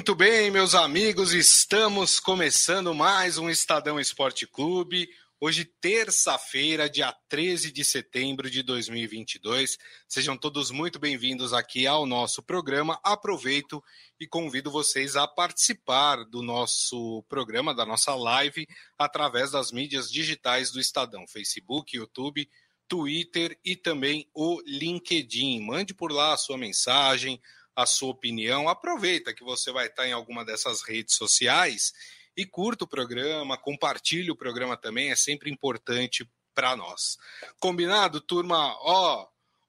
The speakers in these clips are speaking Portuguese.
Muito bem, meus amigos, estamos começando mais um Estadão Esporte Clube. Hoje, terça-feira, dia 13 de setembro de 2022. Sejam todos muito bem-vindos aqui ao nosso programa. Aproveito e convido vocês a participar do nosso programa, da nossa live, através das mídias digitais do Estadão: Facebook, YouTube, Twitter e também o LinkedIn. Mande por lá a sua mensagem a sua opinião. Aproveita que você vai estar em alguma dessas redes sociais e curta o programa, compartilhe o programa também, é sempre importante para nós. Combinado, turma? Ó,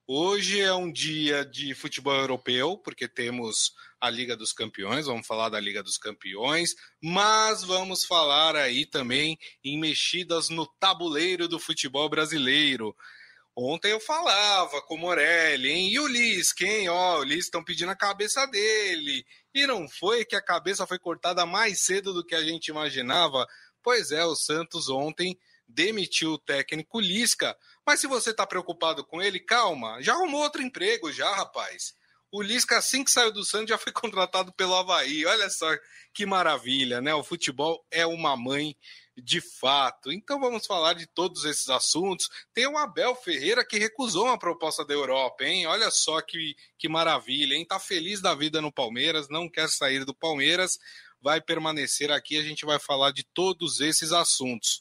hoje é um dia de futebol europeu, porque temos a Liga dos Campeões, vamos falar da Liga dos Campeões, mas vamos falar aí também em mexidas no tabuleiro do futebol brasileiro. Ontem eu falava com o Morelli, hein? E o Liz, quem? Ó, o Liz estão pedindo a cabeça dele. E não foi que a cabeça foi cortada mais cedo do que a gente imaginava? Pois é, o Santos ontem demitiu o técnico Lisca. Mas se você está preocupado com ele, calma, já arrumou outro emprego já, rapaz. O Lisca, assim que saiu do Santos, já foi contratado pelo Havaí. Olha só que maravilha, né? O futebol é uma mãe de fato. Então vamos falar de todos esses assuntos. Tem o Abel Ferreira que recusou uma proposta da Europa, hein? Olha só que, que maravilha, hein? Tá feliz da vida no Palmeiras, não quer sair do Palmeiras, vai permanecer aqui. A gente vai falar de todos esses assuntos.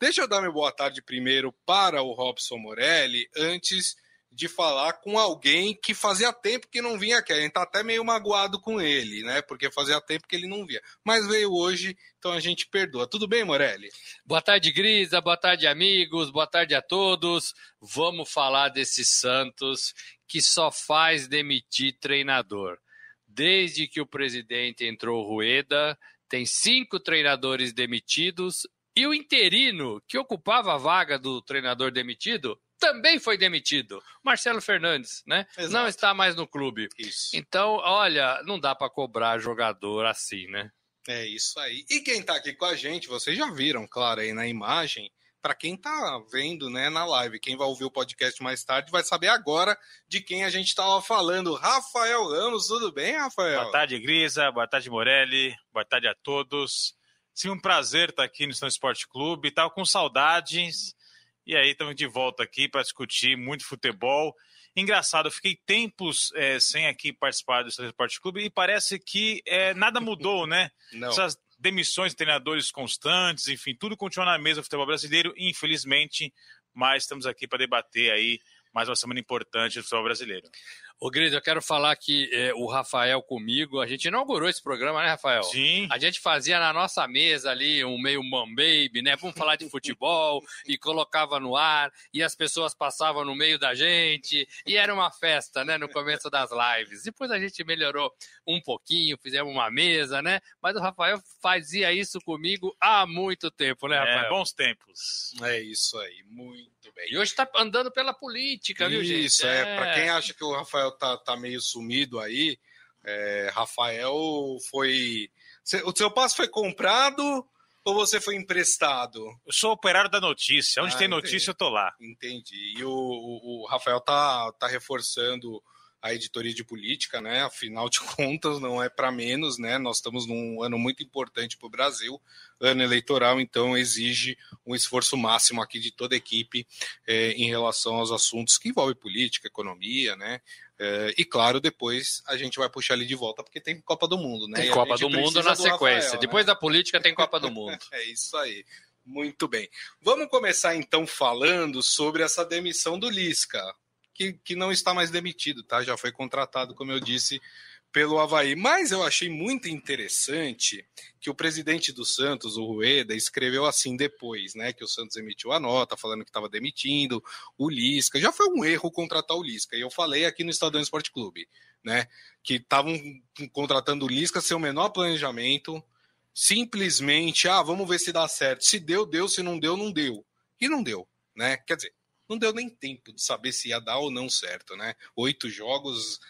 Deixa eu dar minha boa tarde primeiro para o Robson Morelli, antes de falar com alguém que fazia tempo que não vinha aqui. A gente tá até meio magoado com ele, né? Porque fazia tempo que ele não via. Mas veio hoje, então a gente perdoa. Tudo bem, Morelli? Boa tarde, Grisa. Boa tarde, amigos. Boa tarde a todos. Vamos falar desse Santos que só faz demitir treinador. Desde que o presidente entrou Rueda, tem cinco treinadores demitidos e o interino que ocupava a vaga do treinador demitido também foi demitido. Marcelo Fernandes, né? Exato. Não está mais no clube. Isso. Então, olha, não dá para cobrar jogador assim, né? É isso aí. E quem está aqui com a gente, vocês já viram, claro, aí na imagem. Para quem está vendo, né, na live, quem vai ouvir o podcast mais tarde vai saber agora de quem a gente estava falando. Rafael Ramos, tudo bem, Rafael? Boa tarde, Grisa. Boa tarde, Morelli. Boa tarde a todos. Sim, um prazer estar aqui no São Esporte Clube. Estava com saudades e aí estamos de volta aqui para discutir muito futebol. Engraçado, eu fiquei tempos é, sem aqui participar do Esporte Clube e parece que é, nada mudou, né? Não. Essas demissões de treinadores constantes, enfim, tudo continua na mesa do futebol brasileiro, infelizmente, mas estamos aqui para debater aí mais uma semana importante do futebol brasileiro. Ô, Gris, eu quero falar que é, o Rafael comigo, a gente inaugurou esse programa, né, Rafael? Sim. A gente fazia na nossa mesa ali um meio man baby, né? Vamos falar de futebol e colocava no ar e as pessoas passavam no meio da gente e era uma festa, né, no começo das lives. Depois a gente melhorou um pouquinho, fizemos uma mesa, né? Mas o Rafael fazia isso comigo há muito tempo, né, Rafael? É, bons tempos. É isso aí, muito bem. E hoje está andando pela política, viu, gente? Isso, é. é. Para quem acha que o Rafael tá, tá meio sumido aí. É, Rafael foi. O seu passo foi comprado ou você foi emprestado? Eu sou operário da notícia. Onde ah, tem entendi. notícia, eu tô lá. Entendi. E o, o, o, Rafael tá, tá reforçando a editoria de política, né? Afinal de contas, não é para menos, né? Nós estamos num ano muito importante para o Brasil, ano eleitoral, então exige um esforço máximo aqui de toda a equipe é, em relação aos assuntos que envolvem política, economia, né? É, e claro, depois a gente vai puxar ele de volta, porque tem Copa do Mundo, né? Tem Copa do Mundo na sequência. Rafael, depois né? da política tem Copa do Mundo. é isso aí. Muito bem. Vamos começar então falando sobre essa demissão do Lisca que, que não está mais demitido, tá? Já foi contratado, como eu disse, pelo Havaí. Mas eu achei muito interessante que o presidente do Santos, o Rueda, escreveu assim depois, né? Que o Santos emitiu a nota falando que estava demitindo o Lisca. Já foi um erro contratar o Lisca. E eu falei aqui no Estadão Esporte Clube, né? Que estavam contratando o Lisca sem o menor planejamento. Simplesmente, ah, vamos ver se dá certo. Se deu, deu. Se não deu, não deu. E não deu, né? Quer dizer, não deu nem tempo de saber se ia dar ou não certo, né? Oito jogos,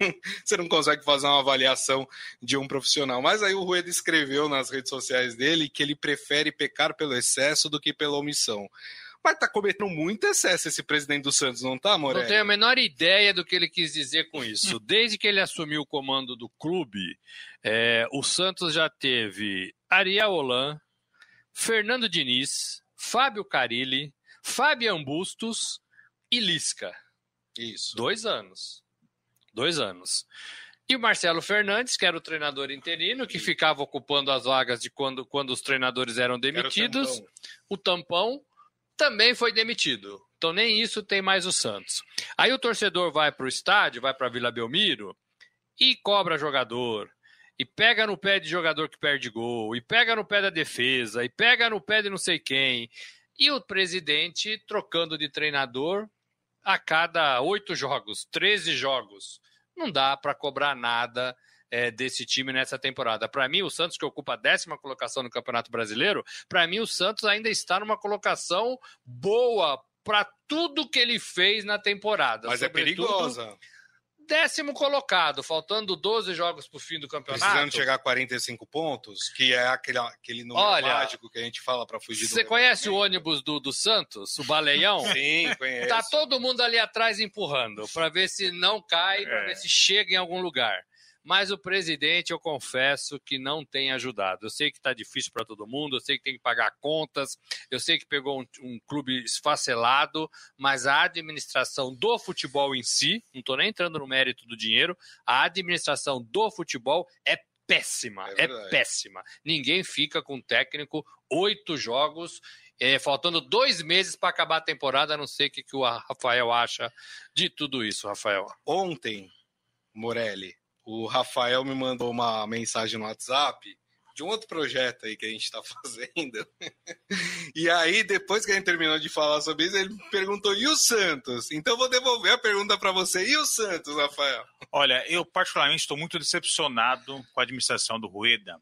você não consegue fazer uma avaliação de um profissional. Mas aí o Rueda escreveu nas redes sociais dele que ele prefere pecar pelo excesso do que pela omissão. Mas tá cometendo muito excesso esse presidente do Santos, não tá, Morelli? Não tenho a menor ideia do que ele quis dizer com isso. Desde que ele assumiu o comando do clube, é, o Santos já teve Ariel Holan, Fernando Diniz, Fábio Carilli, Fabian Bustos e Lisca. Isso. Dois anos. Dois anos. E o Marcelo Fernandes, que era o treinador interino, que ficava ocupando as vagas de quando, quando os treinadores eram demitidos. O tampão. o tampão também foi demitido. Então nem isso tem mais o Santos. Aí o torcedor vai para o estádio, vai para Vila Belmiro e cobra jogador. E pega no pé de jogador que perde gol, e pega no pé da defesa, e pega no pé de não sei quem. E o presidente trocando de treinador a cada oito jogos, 13 jogos. Não dá para cobrar nada é, desse time nessa temporada. Para mim, o Santos, que ocupa a décima colocação no Campeonato Brasileiro, para mim, o Santos ainda está numa colocação boa para tudo que ele fez na temporada. Mas é perigosa décimo colocado, faltando 12 jogos para o fim do campeonato. Precisando chegar a 45 pontos, que é aquele, aquele número Olha, mágico que a gente fala para fugir do. Você conhece o ônibus do, do Santos, o Baleião? Sim, conheço. Tá todo mundo ali atrás empurrando, para ver se não cai, para é. ver se chega em algum lugar mas o presidente, eu confesso que não tem ajudado. Eu sei que está difícil para todo mundo, eu sei que tem que pagar contas, eu sei que pegou um, um clube esfacelado, mas a administração do futebol em si, não estou nem entrando no mérito do dinheiro, a administração do futebol é péssima, é, é péssima. Ninguém fica com técnico oito jogos é, faltando dois meses para acabar a temporada, não sei o que, que o Rafael acha de tudo isso, Rafael. Ontem, Morelli, o Rafael me mandou uma mensagem no WhatsApp de um outro projeto aí que a gente está fazendo. e aí, depois que a gente terminou de falar sobre isso, ele me perguntou: e o Santos? Então, vou devolver a pergunta para você: e o Santos, Rafael? Olha, eu particularmente estou muito decepcionado com a administração do Rueda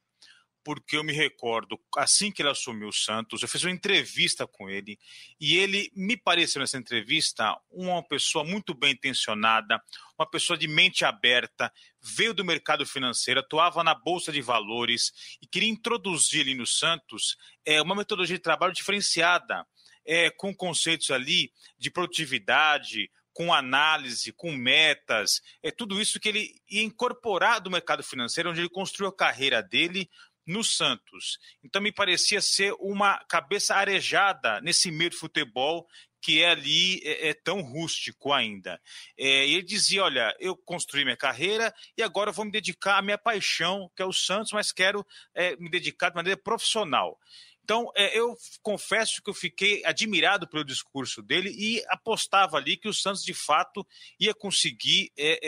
porque eu me recordo, assim que ele assumiu o Santos, eu fiz uma entrevista com ele e ele me pareceu nessa entrevista uma pessoa muito bem intencionada, uma pessoa de mente aberta, veio do mercado financeiro, atuava na bolsa de valores e queria introduzir ali no Santos é, uma metodologia de trabalho diferenciada, é, com conceitos ali de produtividade, com análise, com metas, é tudo isso que ele ia incorporar do mercado financeiro, onde ele construiu a carreira dele, no Santos. Então me parecia ser uma cabeça arejada nesse meio de futebol que é ali é, é tão rústico ainda. É, ele dizia: Olha, eu construí minha carreira e agora vou me dedicar à minha paixão, que é o Santos, mas quero é, me dedicar de maneira profissional. Então, é, eu confesso que eu fiquei admirado pelo discurso dele e apostava ali que o Santos, de fato, ia conseguir é,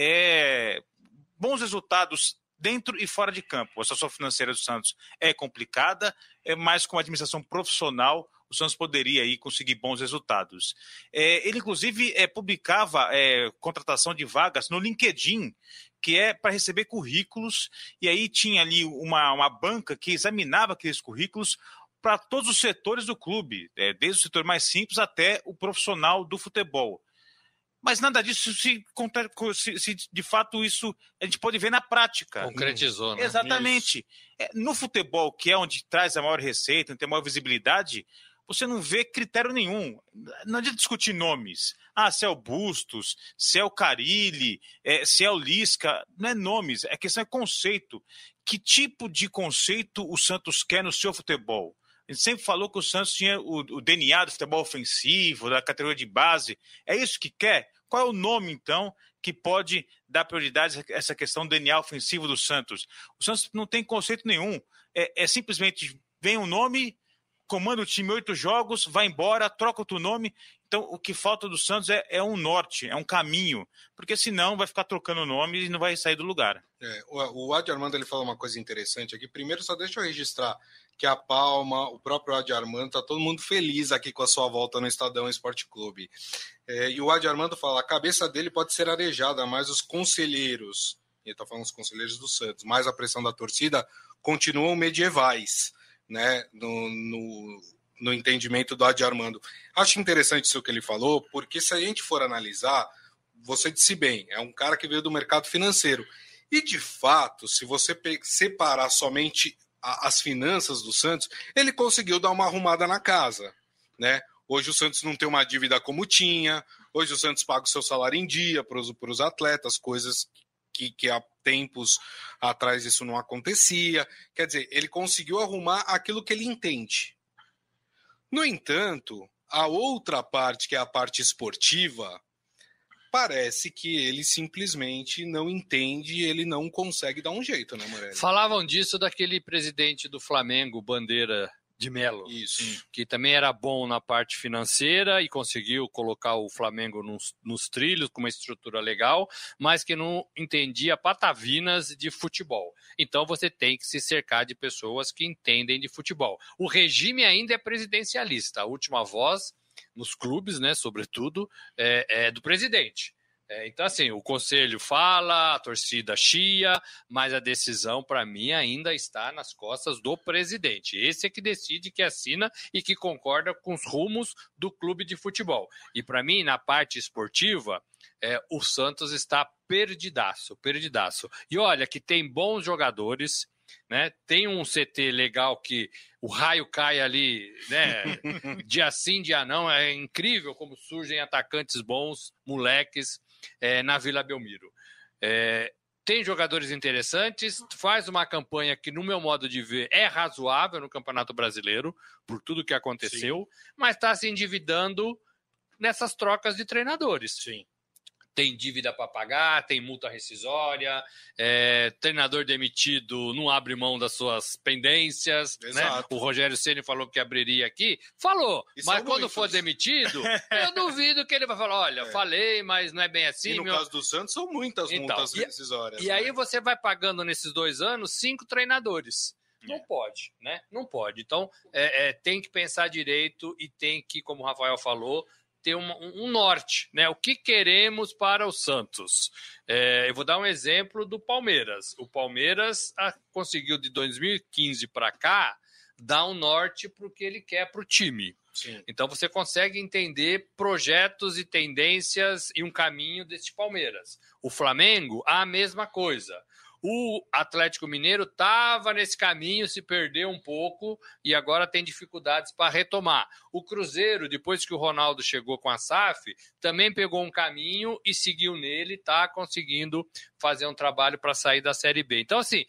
é, bons resultados dentro e fora de campo. A situação financeira do Santos é complicada, é mas com a administração profissional o Santos poderia aí conseguir bons resultados. É, ele, inclusive, é, publicava é, contratação de vagas no LinkedIn, que é para receber currículos, e aí tinha ali uma, uma banca que examinava aqueles currículos para todos os setores do clube, é, desde o setor mais simples até o profissional do futebol. Mas nada disso se, se, se, de fato isso a gente pode ver na prática. Concretizou, né? Exatamente. É, no futebol, que é onde traz a maior receita, tem a maior visibilidade, você não vê critério nenhum. Não adianta discutir nomes. Ah, se é o Bustos, se é o Carilli, é, se é o Lisca. Não é nomes, a questão é conceito. Que tipo de conceito o Santos quer no seu futebol? Gente sempre falou que o Santos tinha o, o DNA do futebol ofensivo, da categoria de base. É isso que quer? Qual é o nome, então, que pode dar prioridade a essa questão do DNA ofensivo do Santos? O Santos não tem conceito nenhum. É, é simplesmente vem um nome, comanda o time oito jogos, vai embora, troca outro nome. Então, o que falta do Santos é, é, um norte, é um caminho, porque senão vai ficar trocando nome e não vai sair do lugar. É, o, o Adi Armando ele falou uma coisa interessante aqui. Primeiro, só deixa eu registrar que a Palma, o próprio Adi Armando, tá todo mundo feliz aqui com a sua volta no Estadão Esporte Clube. É, e o Adi Armando fala: a cabeça dele pode ser arejada, mas os conselheiros, ele está falando os conselheiros do Santos, mais a pressão da torcida, continuam medievais, né? No, no, no entendimento do Adi Armando. Acho interessante isso que ele falou, porque se a gente for analisar, você disse bem, é um cara que veio do mercado financeiro. E de fato, se você separar somente as finanças do Santos, ele conseguiu dar uma arrumada na casa, né? Hoje o Santos não tem uma dívida como tinha, hoje o Santos paga o seu salário em dia para os atletas, coisas que, que há tempos atrás isso não acontecia. Quer dizer, ele conseguiu arrumar aquilo que ele entende. No entanto, a outra parte, que é a parte esportiva, parece que ele simplesmente não entende, ele não consegue dar um jeito, né, Morelli? Falavam disso daquele presidente do Flamengo, Bandeira de Melo. Isso. Que também era bom na parte financeira e conseguiu colocar o Flamengo nos, nos, trilhos com uma estrutura legal, mas que não entendia patavinas de futebol. Então você tem que se cercar de pessoas que entendem de futebol. O regime ainda é presidencialista. A última voz nos clubes, né, sobretudo, é, é do presidente. É, então, assim, o conselho fala, a torcida chia, mas a decisão, para mim, ainda está nas costas do presidente. Esse é que decide, que assina e que concorda com os rumos do clube de futebol. E, para mim, na parte esportiva, é, o Santos está perdidaço, perdidaço. E olha que tem bons jogadores, né? Tem um CT legal que o raio cai ali, né? dia sim, dia não. É incrível como surgem atacantes bons, moleques é, na Vila Belmiro. É, tem jogadores interessantes, faz uma campanha que, no meu modo de ver, é razoável no Campeonato Brasileiro, por tudo que aconteceu, Sim. mas está se endividando nessas trocas de treinadores. Sim tem dívida para pagar, tem multa rescisória, é, treinador demitido não abre mão das suas pendências. Né? O Rogério Ceni falou que abriria aqui, falou, Isso mas é quando for demitido, eu duvido que ele vai falar: olha, é. falei, mas não é bem assim. E no meu... caso do Santos, são muitas então, multas e, rescisórias. E né? aí você vai pagando nesses dois anos cinco treinadores. Não é. pode, né? Não pode. Então, é, é, tem que pensar direito e tem que, como o Rafael falou, ter um, um, norte, né? O que queremos para o Santos? É, eu vou dar um exemplo do Palmeiras. O Palmeiras ah, conseguiu de 2015 para cá dar um norte para o que ele quer para o time. Sim. Então você consegue entender projetos e tendências e um caminho desse Palmeiras. O Flamengo, a mesma coisa. O Atlético Mineiro estava nesse caminho, se perdeu um pouco e agora tem dificuldades para retomar. O Cruzeiro, depois que o Ronaldo chegou com a SAF, também pegou um caminho e seguiu nele, está conseguindo fazer um trabalho para sair da Série B. Então, assim,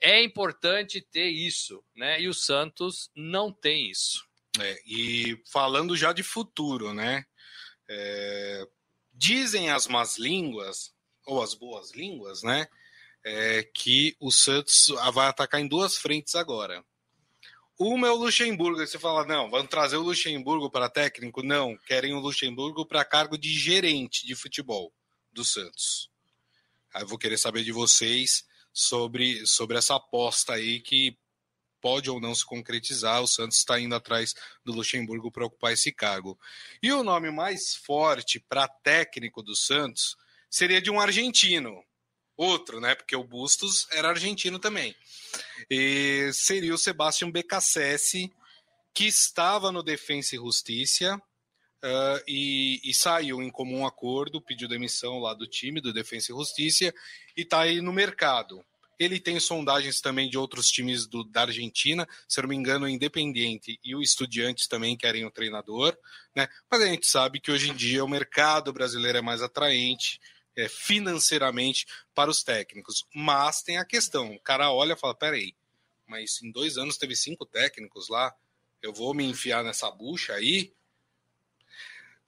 é importante ter isso, né? E o Santos não tem isso. É, e falando já de futuro, né? É, dizem as más línguas, ou as boas línguas, né? É, que o Santos vai atacar em duas frentes agora. Uma é o Luxemburgo. Você fala, não, vamos trazer o Luxemburgo para técnico? Não, querem o Luxemburgo para cargo de gerente de futebol do Santos. Aí eu vou querer saber de vocês sobre, sobre essa aposta aí que pode ou não se concretizar. O Santos está indo atrás do Luxemburgo para ocupar esse cargo. E o nome mais forte para técnico do Santos seria de um argentino, outro, né? Porque o Bustos era argentino também. E seria o Sebastião Becassese, que estava no Defensa e Justiça uh, e, e, saiu em comum acordo, pediu demissão lá do time do Defensa e Justiça e está aí no mercado. Ele tem sondagens também de outros times do, da Argentina, se eu não me engano, o Independiente e o Estudiantes também querem o treinador, né? Mas a gente sabe que hoje em dia o mercado brasileiro é mais atraente, é, financeiramente para os técnicos. Mas tem a questão: o cara olha e fala, peraí, mas em dois anos teve cinco técnicos lá, eu vou me enfiar nessa bucha aí?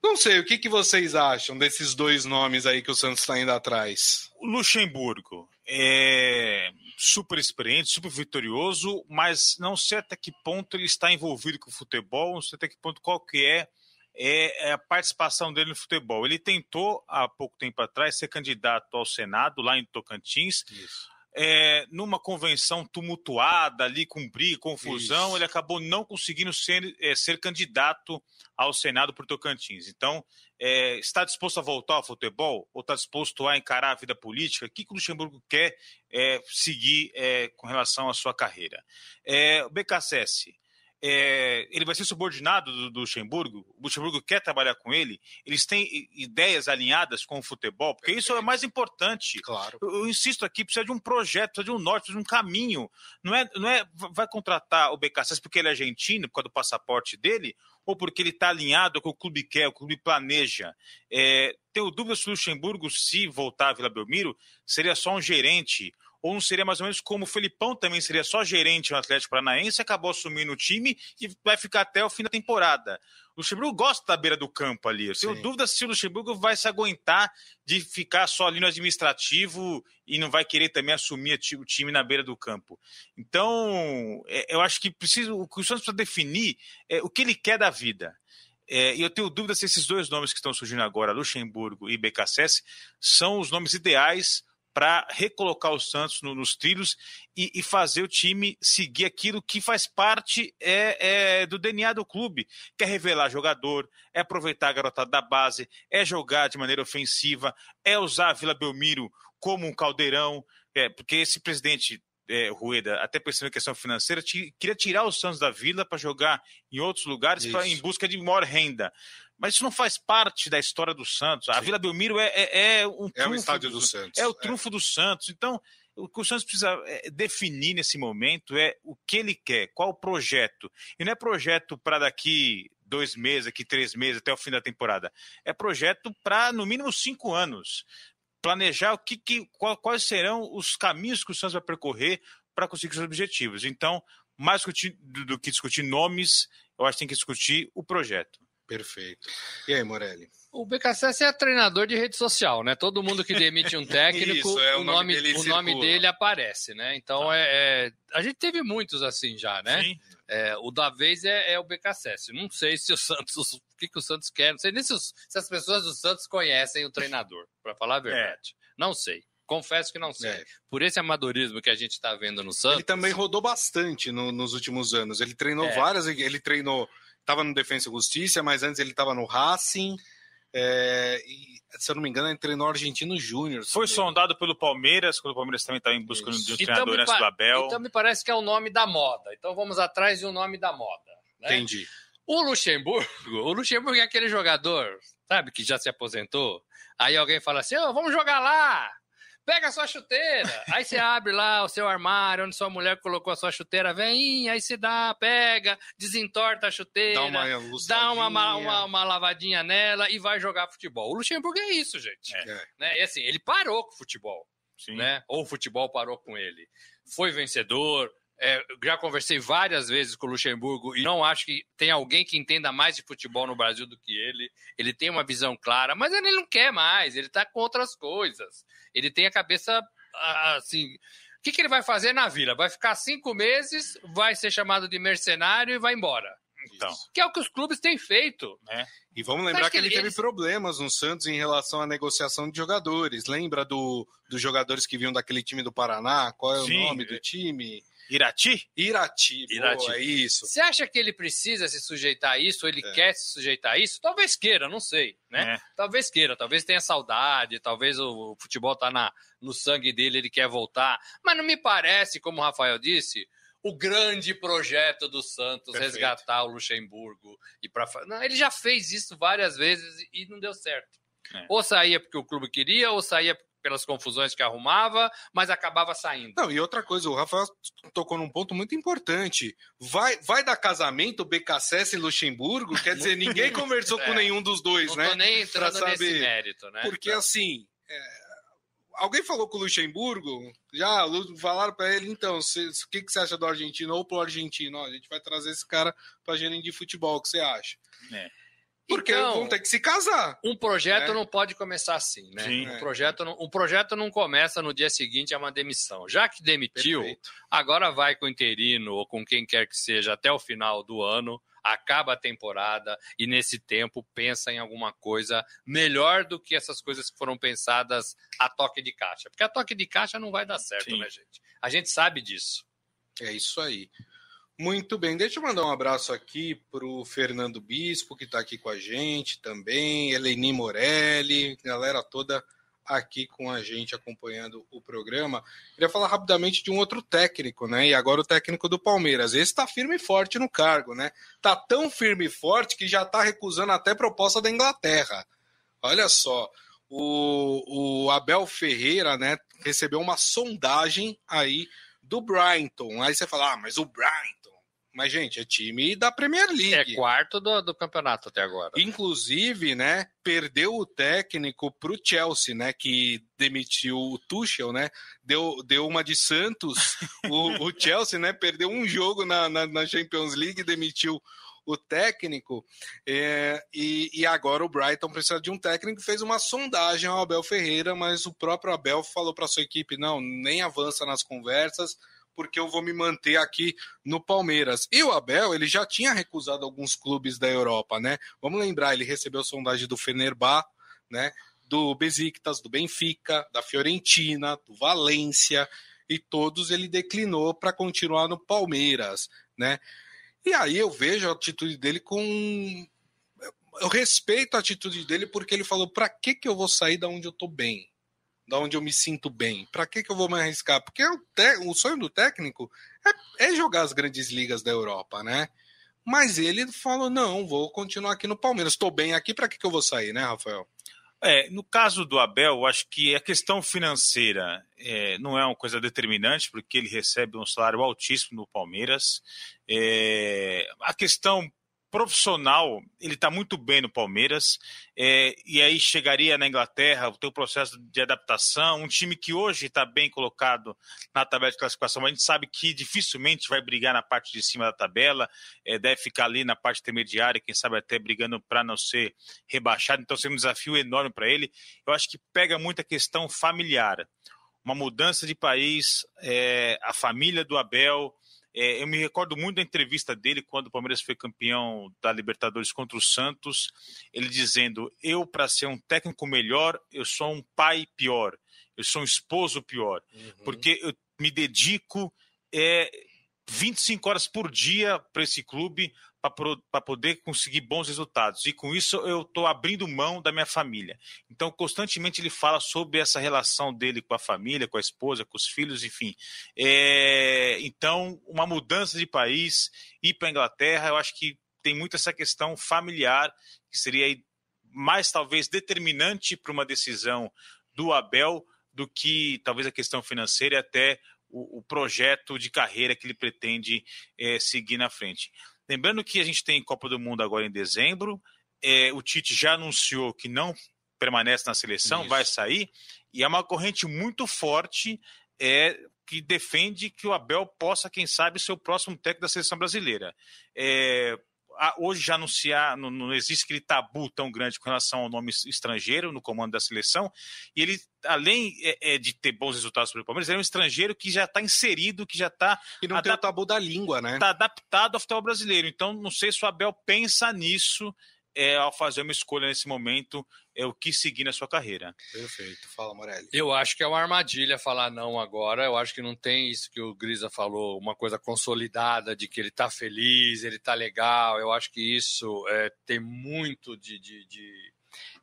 Não sei, o que, que vocês acham desses dois nomes aí que o Santos está indo atrás? O Luxemburgo é super experiente, super vitorioso, mas não sei até que ponto ele está envolvido com o futebol, não sei até que ponto qual que é é, é a participação dele no futebol. Ele tentou, há pouco tempo atrás, ser candidato ao Senado, lá em Tocantins. É, numa convenção tumultuada ali, com briga, confusão, Isso. ele acabou não conseguindo ser, é, ser candidato ao Senado por Tocantins. Então, é, está disposto a voltar ao futebol ou está disposto a encarar a vida política? O que, que o Luxemburgo quer é, seguir é, com relação à sua carreira? O BKSS, é, ele vai ser subordinado do, do, Luxemburgo, o Luxemburgo quer trabalhar com ele, eles têm ideias alinhadas com o futebol, porque isso é o mais importante. Claro. Eu, eu, insisto aqui, precisa de um projeto, precisa de um norte, precisa de um caminho. Não é, não é vai contratar o BKSS porque ele é argentino, por causa do passaporte dele, ou porque ele está alinhado com o clube quer, o clube planeja. É, tenho dúvidas se o Luxemburgo, se voltar a Vila Belmiro, seria só um gerente ou não seria mais ou menos como o Felipão também seria só gerente no Atlético Paranaense, acabou assumindo o time e vai ficar até o fim da temporada. O Luxemburgo gosta da beira do campo ali. Eu tenho dúvida se o Luxemburgo vai se aguentar de ficar só ali no administrativo e não vai querer também assumir o time na beira do campo. Então, é, eu acho que precisa, o que o Santos precisa definir é o que ele quer da vida. É, e eu tenho dúvida se esses dois nomes que estão surgindo agora, Luxemburgo e BKSS, são os nomes ideais para recolocar o Santos no, nos trilhos e, e, fazer o time seguir aquilo que faz parte é, é, do DNA do clube, que é revelar jogador, é aproveitar a garotada da base, é jogar de maneira ofensiva, é usar a Vila Belmiro como um caldeirão, é, porque esse presidente é, Rueda, até pensando em questão financeira, queria tirar o Santos da Vila para jogar em outros lugares pra, em busca de maior renda. Mas isso não faz parte da história do Santos. A Sim. Vila Belmiro é, é, é um É o estádio do, do Santos. É o trunfo é. do Santos. Então, o que o Santos precisa é, definir nesse momento é o que ele quer, qual o projeto. E não é projeto para daqui dois meses, aqui três meses, até o fim da temporada. É projeto para, no mínimo, cinco anos. Planejar o que, que, quais serão os caminhos que o Santos vai percorrer para conseguir seus objetivos. Então, mais do que discutir nomes, eu acho que tem que discutir o projeto. Perfeito. E aí, Morelli? O BKSS é treinador de rede social, né? Todo mundo que demite um técnico, Isso, é, o, nome, dele, o nome dele aparece, né? Então tá. é, é, a gente teve muitos assim já, né? Sim. É, o da vez é, é, o BKSS. Não sei se o Santos, o que, que o Santos quer, não sei nem se, os, se as pessoas do Santos conhecem o treinador, para falar a verdade. É. Não sei. Confesso que não sei. É. Por esse amadorismo que a gente está vendo no Santos. Ele também rodou bastante no, nos últimos anos. Ele treinou é. várias. Ele treinou estava no Defensa e Justiça, mas antes ele estava no Racing. É, e, se eu não me engano, ele treinou Argentino Júnior. Foi sondado pelo Palmeiras, quando o Palmeiras também estava em busca Isso. de um então treinador antes do Abel. Então me parece que é o nome da moda. Então vamos atrás de um nome da moda. Né? Entendi. O Luxemburgo, o Luxemburgo é aquele jogador, sabe, que já se aposentou. Aí alguém fala assim: oh, vamos jogar lá pega a sua chuteira. Aí você abre lá o seu armário, onde sua mulher colocou a sua chuteira, vem, aí você dá, pega, desentorta a chuteira, dá uma, dá uma, uma, uma, lavadinha nela e vai jogar futebol. O Luxemburgo é isso, gente. É. Né? E assim, ele parou com o futebol. Sim. Né? Ou o futebol parou com ele. Foi vencedor, é, já conversei várias vezes com o Luxemburgo e não acho que tem alguém que entenda mais de futebol no Brasil do que ele. Ele tem uma visão clara, mas ele não quer mais, ele está com outras coisas. Ele tem a cabeça assim. O que, que ele vai fazer na vila? Vai ficar cinco meses, vai ser chamado de mercenário e vai embora. Então. Que é o que os clubes têm feito. Né? E vamos lembrar que, que, ele teve problemas no Santos em relação à negociação de jogadores. Lembra do, dos jogadores que vinham daquele time do Paraná? Qual é Sim, o nome do time? Irati? Irati, Irati. Boa, é isso. Você acha que ele precisa se sujeitar a isso? Ou ele é. quer se sujeitar a isso? Talvez queira, não sei, né? É. Talvez queira, talvez tenha saudade, talvez o, futebol tá na, no sangue dele, ele quer voltar. Mas não me parece, como o Rafael disse, o grande projeto do Santos Perfeito. resgatar o Luxemburgo e para ele já fez isso várias vezes e não deu certo. É. Ou saía porque o clube queria, ou saía pelas confusões que arrumava, mas acabava saindo. Não, e outra coisa, o Rafael tocou num ponto muito importante. Vai, vai dar casamento BKSS e Luxemburgo? Quer dizer, ninguém conversou é, com nenhum dos dois, não né? Não tô nem entrando saber. nesse mérito, né? Porque pra... assim, é... alguém falou com o Luxemburgo? Já falaram para ele, então, o que, que você acha do argentino ou pro argentino? Ó, a gente vai trazer esse cara para gerente de futebol, o que você acha? É. Porque então, vão ter que se casar. Um projeto né? não pode começar assim, né? Sim. Um, projeto não, um projeto não começa no dia seguinte a uma demissão. Já que demitiu, Perfeito. agora vai com o interino ou com quem quer que seja até o final do ano, acaba a temporada e nesse tempo pensa em alguma coisa melhor do que essas coisas que foram pensadas a toque de caixa. Porque a toque de caixa não vai dar certo, Sim. né, gente? A gente sabe disso. É isso aí. Muito bem, deixa eu mandar um abraço aqui para o Fernando Bispo, que está aqui com a gente também, Eleni Morelli, galera toda aqui com a gente acompanhando o programa. Queria falar rapidamente de um outro técnico, né? E agora o técnico do Palmeiras. Esse está firme e forte no cargo, né? Tá tão firme e forte que já está recusando até proposta da Inglaterra. Olha só, o, o Abel Ferreira, né, recebeu uma sondagem aí do Brighton. Aí você fala, ah, mas o Brighton mas, gente, é time da Premier League. É quarto do, do campeonato até agora. Inclusive, né, perdeu o técnico para o Chelsea, né, que demitiu o Tuchel, né, deu, deu uma de Santos, o, o, Chelsea, né, perdeu um jogo na, na, na Champions League, demitiu o técnico, é, e, e, agora o Brighton precisa de um técnico, fez uma sondagem ao Abel Ferreira, mas o próprio Abel falou para sua equipe, não, nem avança nas conversas, porque eu vou me manter aqui no Palmeiras. E o Abel, ele já tinha recusado alguns clubes da Europa, né? Vamos lembrar, ele recebeu sondagem do Fenerbah, né? Do Besiktas, do Benfica, da Fiorentina, do Valência, e todos ele declinou para continuar no Palmeiras, né? E aí eu vejo a atitude dele com eu respeito a atitude dele porque ele falou: para que que eu vou sair da onde eu tô bem? Da onde eu me sinto bem. Para que, que eu vou me arriscar? Porque o, te... o sonho do técnico é, é, jogar as grandes ligas da Europa, né? Mas ele falou: não, vou continuar aqui no Palmeiras. Estou bem aqui, para que, que eu vou sair, né, Rafael? É, no caso do Abel, eu acho que a questão financeira é, não é uma coisa determinante, porque ele recebe um salário altíssimo no Palmeiras. É, a questão profissional, ele está muito bem no Palmeiras, é, e aí chegaria na Inglaterra, ter o processo de adaptação, um time que hoje está bem colocado na tabela de classificação, mas a gente sabe que dificilmente vai brigar na parte de cima da tabela, é, deve ficar ali na parte intermediária, quem sabe até brigando para não ser rebaixado, então seria um desafio enorme para ele. Eu acho que pega muito a questão familiar, uma mudança de país, é, a família do Abel, é, eu me recordo muito da entrevista dele quando o Palmeiras foi campeão da Libertadores contra o Santos, ele dizendo: Eu, para ser um técnico melhor, eu sou um pai pior, eu sou um esposo pior, uhum. porque eu me dedico é, 25 horas por dia para esse clube para poder conseguir bons resultados. E com isso eu estou abrindo mão da minha família. Então, constantemente ele fala sobre essa relação dele com a família, com a esposa, com os filhos, enfim. É, então, uma mudança de país, ir para a Inglaterra, eu acho que tem muito essa questão familiar, que seria mais talvez determinante para uma decisão do Abel do que talvez a questão financeira e até o, o projeto de carreira que ele pretende é, seguir na frente. Lembrando que a gente tem Copa do Mundo agora em dezembro, é, o Tite já anunciou que não permanece na seleção, Isso. vai sair, e é uma corrente muito forte é, que defende que o Abel possa, quem sabe, ser o próximo técnico da seleção brasileira. É, hoje já anunciar, não, não, existe aquele tabu tão grande com relação ao nome estrangeiro no comando da seleção, e ele, além é, é, de ter bons resultados para o Palmeiras, ele é um estrangeiro que já está inserido, que já está... E não tem o tabu da língua, né? Está adaptado ao futebol brasileiro, então não sei se o Abel pensa nisso é, ao fazer uma escolha nesse momento, é o que seguir na sua carreira. Perfeito. Fala, Morelli. Eu acho que é uma armadilha falar não agora. Eu acho que não tem isso que o Grisa falou, uma coisa consolidada de que ele está feliz, ele está legal. Eu acho que isso é, tem muito de, de, de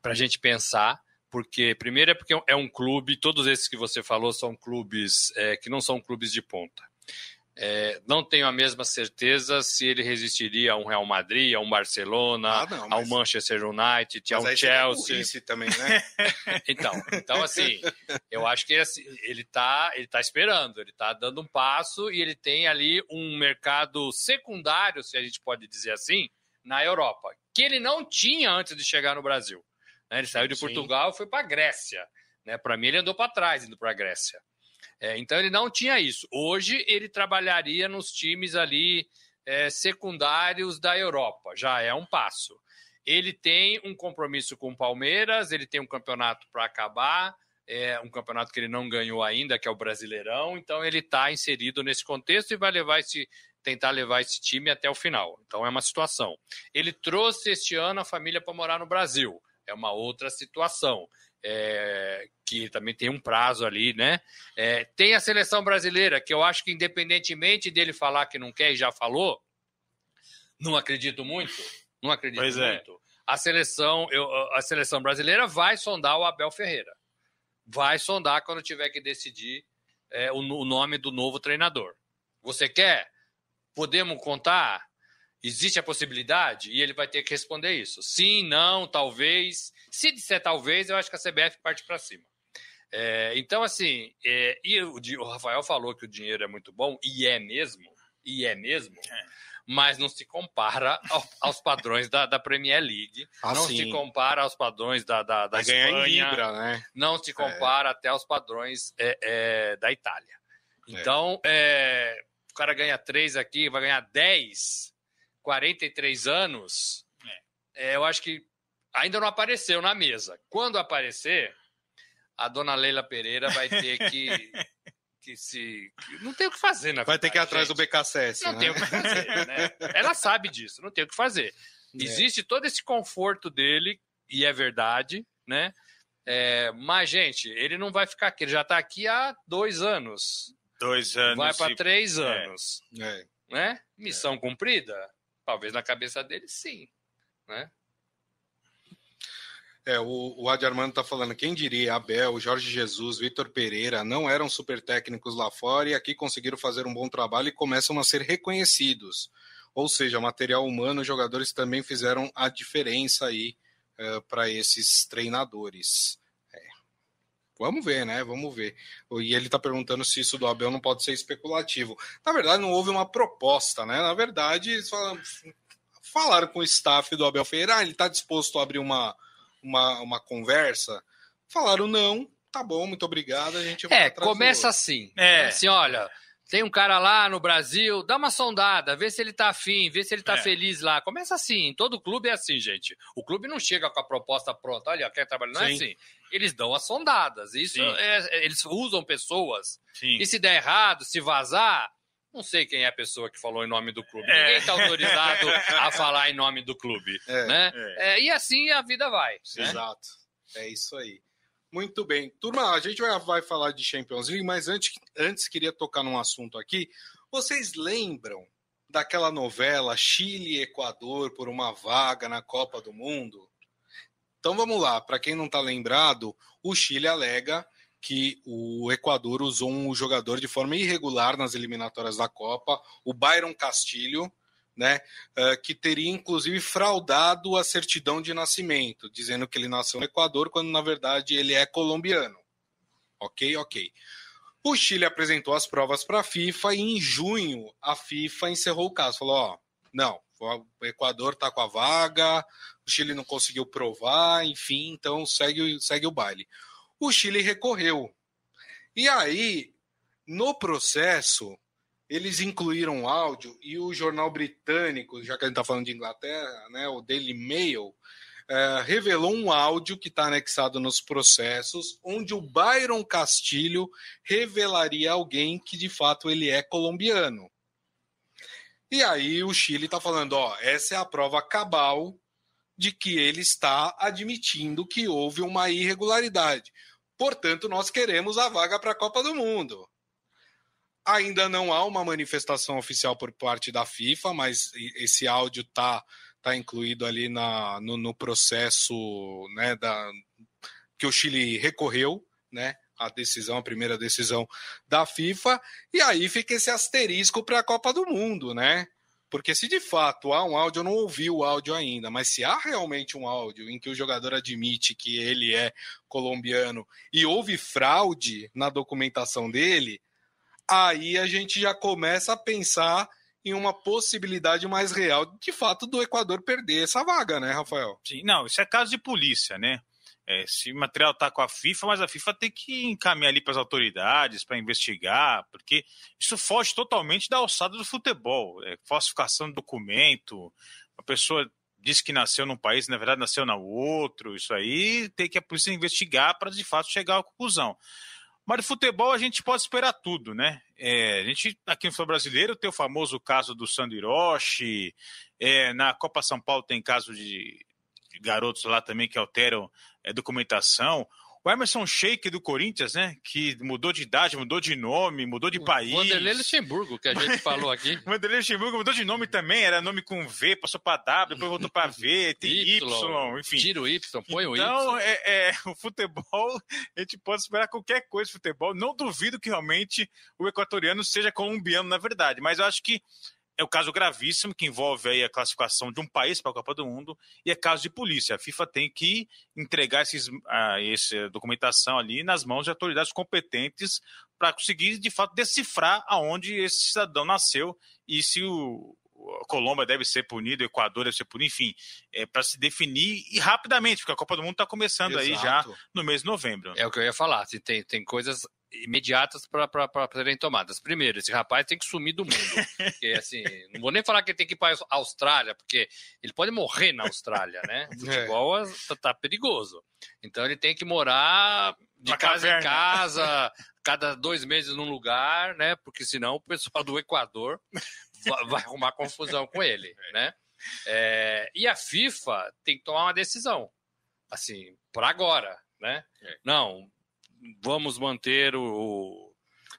para a gente pensar porque primeiro é porque é um clube, todos esses que você falou são clubes é, que não são clubes de ponta. É, não tenho a mesma certeza se ele resistiria a um Real Madrid, a um Barcelona, ah, não, mas... ao Manchester United, ao Chelsea. também, né? então, então, assim, eu acho que ele está ele tá esperando, ele está dando um passo e ele tem ali um mercado secundário, se a gente pode dizer assim, na Europa, que ele não tinha antes de chegar no Brasil. Né? Ele saiu de Sim. Portugal e foi para a Grécia. Né? Para mim, ele andou para trás indo para a Grécia. É, então ele não tinha isso. Hoje ele trabalharia nos times ali é, secundários da Europa, já é um passo. Ele tem um compromisso com o Palmeiras, ele tem um campeonato para acabar, é um campeonato que ele não ganhou ainda, que é o Brasileirão, então ele está inserido nesse contexto e vai levar esse, tentar levar esse time até o final. Então é uma situação. Ele trouxe este ano a família para morar no Brasil, é uma outra situação é, que também tem um prazo ali, né? É, tem a seleção brasileira, que eu acho que, independentemente dele falar que não quer e já falou, não acredito muito. Não acredito pois é. muito. É. A seleção, eu, a seleção brasileira vai sondar o Abel Ferreira. vai sondar quando tiver que decidir é, o, o nome do novo treinador. Você quer? Podemos contar? Existe a possibilidade? E ele vai ter que responder isso. Sim, não, talvez. Se disser talvez, eu acho que a CBF parte para cima. É, então, assim, é, e o, o, Rafael falou que o dinheiro é muito bom, e é mesmo, e é mesmo, é. mas não se compara ao, aos padrões da, da, Premier League, ah, não sim. se compara aos padrões da, da, da Espanha, Libra, né? não se compara é. até aos padrões é, é, da Itália. Então, o cara ganha três aqui, vai ganhar 10 43 anos, é. eu acho que ainda não apareceu na mesa. Quando aparecer, a dona Leila Pereira vai ter que, que se. Não tem o que fazer, na Vai ter que ir atrás gente. do BKSS. Não né? tem o que fazer, né? Ela sabe disso, não tem o que fazer. É. Existe todo esse conforto dele, e é verdade, né? É, mas, gente, ele não vai ficar aqui, ele já está aqui há dois anos. Dois anos. Vai para e... três é. anos. É. Né? Missão cumprida? Talvez na cabeça dele, sim. Né? É, o, o Adi Armando está falando, quem diria, Abel, Jorge Jesus, Vitor Pereira, não eram super técnicos lá fora e aqui conseguiram fazer um bom trabalho e começam a ser reconhecidos. Ou seja, material humano, jogadores também fizeram a diferença aí é, para esses treinadores. É. Vamos ver, né? Vamos ver. E ele está perguntando se isso do Abel não pode ser especulativo. Na verdade, não houve uma proposta, né? Na verdade, falaram com o staff do Abel Ferreira, ah, ele está disposto a abrir uma, uma, uma conversa. Falaram não, tá bom, muito obrigado, a gente vai É, começa assim. É. Assim, olha, tem um cara lá no Brasil, dá uma sondada, vê se ele tá afim, vê se ele tá é. feliz lá. Começa assim, todo clube é assim, gente. O clube não chega com a proposta pronta, olha, quer trabalhar, não é Sim. é assim. Eles dão as sondadas, isso é, eles usam pessoas. Sim. E se der errado, se vazar, não sei quem é a pessoa que falou em nome do clube. É. Ninguém está autorizado a falar em nome do clube. É, né? É. é. e assim a vida vai. Né? Exato. É isso aí. Muito bem. Turma, a gente vai, vai falar de Champions League, mas antes, antes queria tocar num assunto aqui. Vocês lembram daquela novela Chile e Equador por uma vaga na Copa do Mundo? Então vamos lá, para quem não está lembrado, o Chile alega que o Equador usou um jogador de forma irregular nas eliminatórias da Copa, o Byron Castilho, né, uh, que teria inclusive fraudado a certidão de nascimento, dizendo que ele nasceu no Equador, quando na verdade ele é colombiano. Ok, ok. O Chile apresentou as provas para a FIFA e em junho a FIFA encerrou o caso. Falou: ó, não, o Equador está com a vaga, o Chile não conseguiu provar, enfim, então segue, segue o baile. O Chile recorreu. E aí, no processo, eles incluíram áudio e o jornal britânico, já que a gente está falando de Inglaterra, né, o Daily Mail, é, revelou um áudio que está anexado nos processos, onde o Byron Castilho revelaria alguém que de fato ele é colombiano. E aí o Chile está falando, ó, essa é a prova cabal de que ele está admitindo que houve uma irregularidade. Portanto, nós queremos a vaga para a Copa do Mundo. Ainda não há uma manifestação oficial por parte da FIFA, mas esse áudio está tá incluído ali na, no, no processo né, da, que o Chile recorreu, né? A decisão, a primeira decisão da FIFA, e aí fica esse asterisco para a Copa do Mundo, né? Porque se de fato há um áudio, eu não ouvi o áudio ainda, mas se há realmente um áudio em que o jogador admite que ele é colombiano e houve fraude na documentação dele, aí a gente já começa a pensar em uma possibilidade mais real, de fato, do Equador perder essa vaga, né, Rafael? Sim, não, isso é caso de polícia, né? É, se material está com a FIFA, mas a FIFA tem que encaminhar ali para as autoridades para investigar, porque isso foge totalmente da alçada do futebol. É, falsificação de documento, a pessoa diz que nasceu num país, na verdade nasceu no outro, isso aí tem que a polícia investigar para de fato chegar à conclusão. Mas no futebol a gente pode esperar tudo, né? É, a gente, aqui no futebol brasileiro, tem o famoso caso do Sandro Hiroshi, é, na Copa São Paulo tem caso de, de, garotos lá também que alteram é, documentação. o Emerson Sheik do Corinthians, né? Que mudou de idade, mudou de nome, mudou de país. Vanderlei Luxemburgo, que a gente falou aqui. Vanderlei Luxemburgo mudou de nome também, era nome com V, passou para W, depois voltou para V, tem y, y, enfim. Tira o Y, põe o Y. Então, é, é, o futebol, a gente pode esperar qualquer coisa de futebol. Não duvido que realmente o equatoriano seja colombiano, na verdade, mas eu acho que é o um caso gravíssimo que envolve aí a classificação de um país para a Copa do Mundo e é caso de polícia. A FIFA tem que entregar esses, a, essa documentação ali nas mãos de autoridades competentes para conseguir, de fato, decifrar aonde esse cidadão nasceu e se o, a Colômbia deve ser punido, o Equador deve ser punido, enfim, é, para se definir e rapidamente, porque a Copa do Mundo está começando Exato. aí já no mês de novembro. É o que eu ia falar, tem, tem coisas imediatas para serem tomadas. Primeiro, esse rapaz tem que sumir do mundo. Porque, assim, não vou nem falar que ele tem que ir para a Austrália, porque ele pode morrer na Austrália, né? O futebol é. tá, perigoso. Então ele tem que morar de casa caverna. em casa, cada dois meses num lugar, né? Porque senão o pessoal do Equador vai, arrumar confusão com ele, né? É, e a FIFA tem que tomar uma decisão, assim, para agora, né? É. Não, vamos manter o.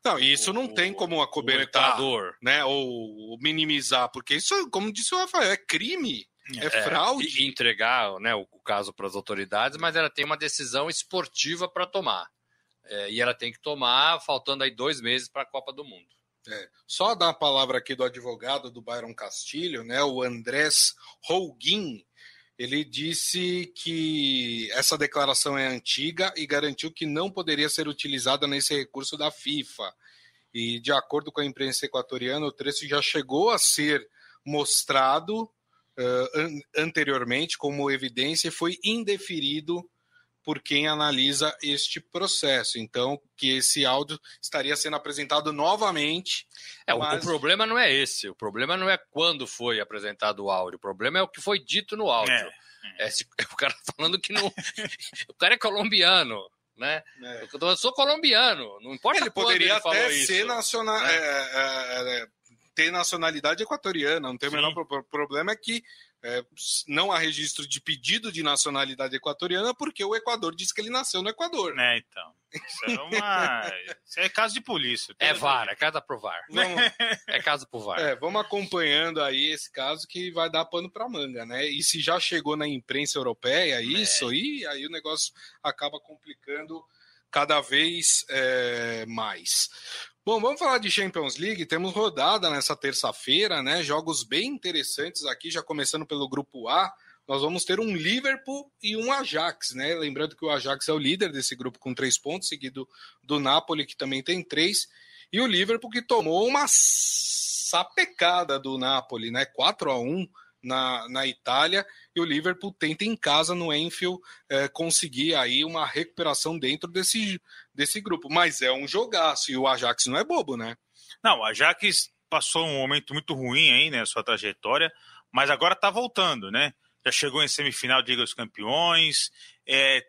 Não, isso não o, tem como acobertar, né? Ou minimizar, porque isso, como disse o Rafael, é crime. É, é fraude. entregar né, o, o caso para as autoridades, mas ela tem uma decisão esportiva para tomar. É, e ela tem que tomar faltando aí dois meses para a Copa do Mundo. É, só dar a palavra aqui do advogado do Byron Castilho, né, o Andrés Holguin, ele disse que essa declaração é antiga e garantiu que não poderia ser utilizada nesse recurso da FIFA. E, de acordo com a imprensa equatoriana, o trecho já chegou a ser mostrado uh, anteriormente como evidência e foi indeferido por quem analisa este processo. Então, que esse áudio estaria sendo apresentado novamente. É, mas... O problema não é esse. O problema não é quando foi apresentado o áudio. O problema é o que foi dito no áudio. É, é. É, o cara tá falando que não. o cara é colombiano. Né? É. Eu sou colombiano, não importa Ele poderia ele até ser nacional, né? É, é, ter nacionalidade equatoriana, não tem o menor problema é que é, não há registro de pedido de nacionalidade equatoriana porque o Equador diz que ele nasceu no Equador. É, então. Isso é, uma... Isso é caso de polícia. É VAR, é caso pro VAR. Vamos... é caso pro VAR. É, vamos acompanhando aí esse caso que vai dar pano para manga, né? E se já chegou na imprensa europeia é. isso, é. aí, aí o negócio acaba complicando cada vez é, mais. Bom, vamos falar de Champions League. Temos rodada nessa terça-feira, né? Jogos bem interessantes aqui, já começando pelo grupo A. Nós vamos ter um Liverpool e um Ajax, né? Lembrando que o Ajax é o líder desse grupo com três pontos, seguido do Napoli, que também tem três, e o Liverpool que tomou uma sapecada do Napoli, né? 4 a 1 na, na Itália e o Liverpool tenta em casa no Enfield é, conseguir aí uma recuperação dentro desse, desse grupo. Mas é um jogaço e o Ajax não é bobo, né? Não, o Ajax passou um momento muito ruim aí, né, sua trajetória, mas agora tá voltando, né? Já chegou em semifinal de Liga dos Campeões, é,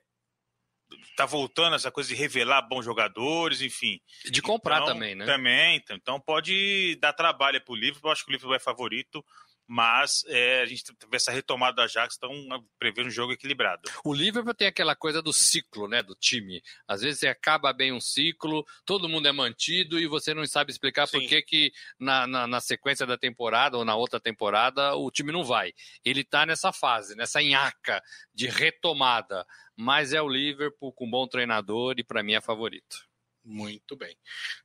tá voltando essa coisa de revelar bons jogadores, enfim. De comprar então, também, né? Também, então, então pode dar trabalho para o Liverpool, eu acho que o Liverpool é favorito, mas é, a gente teve essa retomada da Ajax, então prevê um jogo equilibrado. O Liverpool tem aquela coisa do ciclo, né, do time. Às vezes você acaba bem um ciclo, todo mundo é mantido e você não sabe explicar Sim. por que, que na, na, na, sequência da temporada ou na outra temporada o time não vai. Ele está nessa fase, nessa nhaca de retomada, mas é o Liverpool com um bom treinador e para mim é favorito. Muito bem.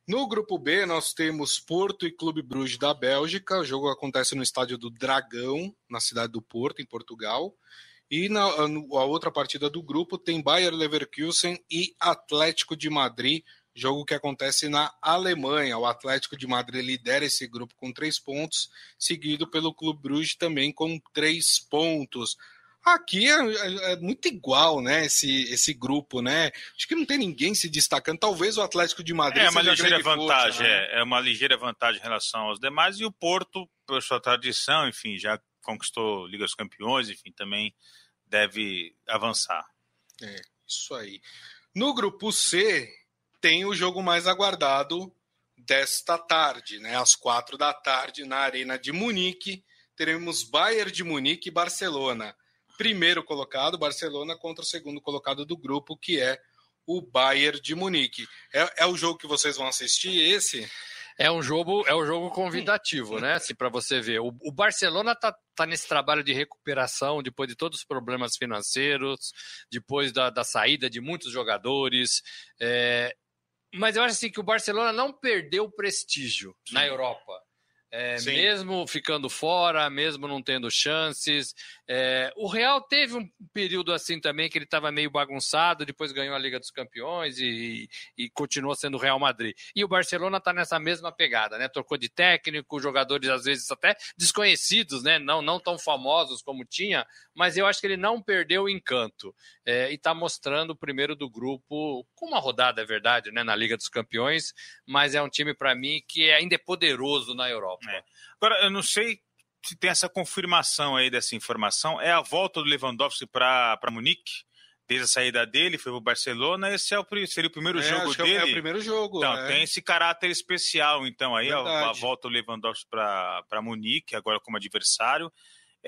No grupo B, nós temos Porto e Clube Bruges da Bélgica. O jogo acontece no estádio do Dragão, na cidade do Porto, em Portugal. E na a outra partida do grupo tem Bayer Leverkusen e Atlético de Madrid, jogo que acontece na Alemanha. O Atlético de Madrid lidera esse grupo com três pontos, seguido pelo Clube Bruges também com três pontos. Aqui é, é, é, muito igual, né? Esse, esse grupo, né? Acho que não tem ninguém se destacando. Talvez o Atlético de Madrid. É uma ligeira vantagem, força, né? é, é uma ligeira vantagem em relação aos demais. E o Porto, por sua tradição, enfim, já conquistou Liga dos Campeões, enfim, também deve avançar. É, isso aí. No grupo C, tem o jogo mais aguardado desta tarde, né? Às quatro da tarde, na Arena de Munique, teremos Bayern de Munique e Barcelona primeiro colocado, Barcelona, contra o segundo colocado do grupo, que é o Bayern de Munique. É, é o jogo que vocês vão assistir, esse? É um jogo, é um jogo convidativo, né? Assim, para você ver. O, o Barcelona tá, tá nesse trabalho de recuperação depois de todos os problemas financeiros, depois da, da saída de muitos jogadores. É, mas eu acho assim que o Barcelona não perdeu o prestígio Sim. na Europa. É, mesmo ficando fora, mesmo não tendo chances. É, o Real teve um período assim também que ele estava meio bagunçado, depois ganhou a Liga dos Campeões e, e continuou sendo o Real Madrid. E o Barcelona está nessa mesma pegada, né? Trocou de técnico, jogadores às vezes até desconhecidos, né? Não, não tão famosos como tinha, mas eu acho que ele não perdeu o encanto. É, e está mostrando o primeiro do grupo, com uma rodada, é verdade, né? Na Liga dos Campeões, mas é um time para mim que ainda é poderoso na Europa. É. Agora, eu não sei se tem essa confirmação aí dessa informação. É a volta do Lewandowski para Munique? Desde a saída dele, foi para o Barcelona. Esse é o, seria o primeiro é, jogo dele. É o primeiro jogo. Então, é. tem esse caráter especial, então, aí a, a, volta do Lewandowski para Munique, agora como adversário.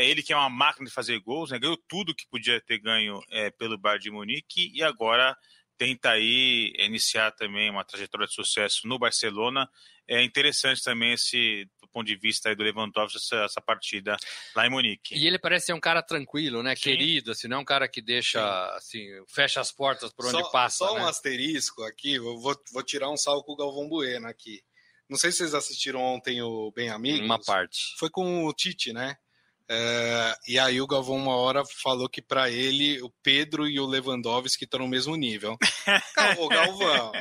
É ele que é uma máquina de fazer gols, né? ganhou tudo que podia ter ganho é, pelo Bar de Munique e agora tenta aí iniciar também uma trajetória de sucesso no Barcelona. É interessante também esse do ponto de vista do Lewandowski essa, essa, partida lá em Munique. E ele parece ser um cara tranquilo, né? Sim. Querido, assim, não é um cara que deixa, assim, fecha as portas por onde só, passa. Só né? um asterisco aqui, vou, vou tirar um salvo com o Galvão Bueno aqui. Não sei se vocês assistiram ontem o Bem Amigos. Uma parte. Foi com o Tite, né? É, e aí o Galvão uma hora falou que para ele o Pedro e o Lewandowski estão no mesmo nível. Ô Galvão,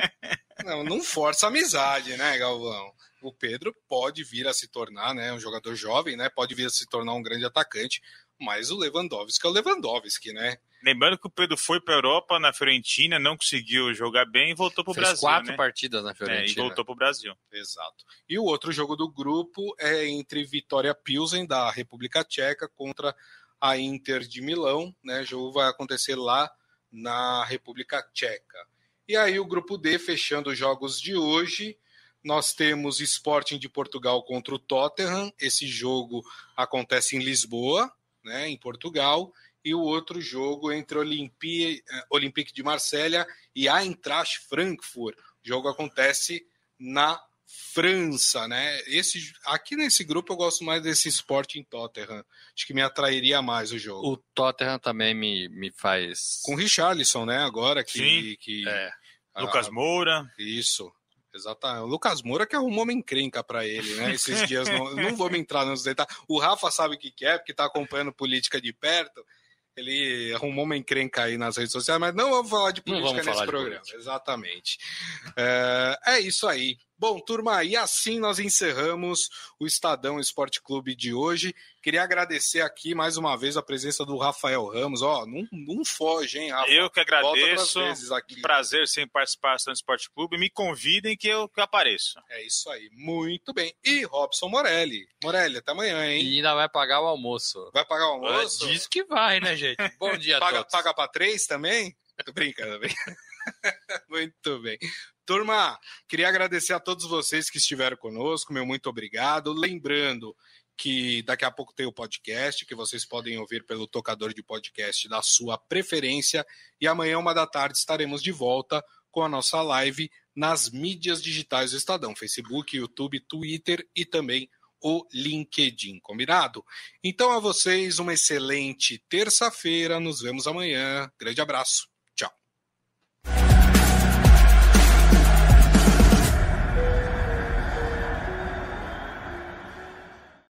não, não força a amizade, né, Galvão? O Pedro pode vir a se tornar, né, um jogador jovem, né, pode vir a se tornar um grande atacante, mas o Lewandowski é o Lewandowski, né? Lembrando que o Pedro foi para a Europa, na Fiorentina, não conseguiu jogar bem e voltou para o Brasil. quatro né? partidas na Fiorentina. É, e voltou para o Brasil. Exato. E o outro jogo do grupo é entre Vitória Pilsen, da República Tcheca, contra a Inter de Milão. Né? O jogo vai acontecer lá na República Tcheca. E aí o grupo D, fechando os jogos de hoje, nós temos Sporting de Portugal contra o Tottenham. Esse jogo acontece em Lisboa, né, em Portugal e o outro jogo entre Olympi, eh, Olympique de Marselha e Eintracht Frankfurt. O jogo acontece na França, né? Esse, aqui nesse grupo eu gosto mais desse Sporting Tottenham. Acho que me atrairia mais o jogo. O Tottenham também me, me faz. Com o Richarlison, né? Agora que. Sim, que é. Lucas Moura. Isso. Exatamente. O Lucas Moura que arrumou uma encrenca para ele, né? Esses dias não, não vamos entrar nos detalhes. O Rafa sabe o que é, porque está acompanhando política de perto. Ele arrumou uma encrenca aí nas redes sociais, mas não vamos falar de política nesse programa. Política. Exatamente. É, é isso aí. Bom, turma, e assim nós encerramos o Estadão Esporte Clube de hoje. Queria agradecer aqui mais uma vez a presença do Rafael Ramos. Ó, não, não foge, hein, Rafa? Eu que agradeço. Prazer sem participar do Esporte Clube. Me convidem que eu, que eu apareço. É isso aí. Muito bem. E Robson Morelli. Morelli, até amanhã, hein? E ainda vai pagar o almoço. Vai pagar o almoço? Diz que vai, né, gente? Bom dia paga, a todos. Paga pra três também? Tô brincando, brincando. Muito bem. Turma, queria agradecer a todos vocês que estiveram conosco, meu muito obrigado. Lembrando que daqui a pouco tem o podcast, que vocês podem ouvir pelo tocador de podcast da sua preferência. E amanhã, uma da tarde, estaremos de volta com a nossa live nas mídias digitais do Estadão: Facebook, YouTube, Twitter e também o LinkedIn, combinado? Então a vocês uma excelente terça-feira, nos vemos amanhã. Grande abraço.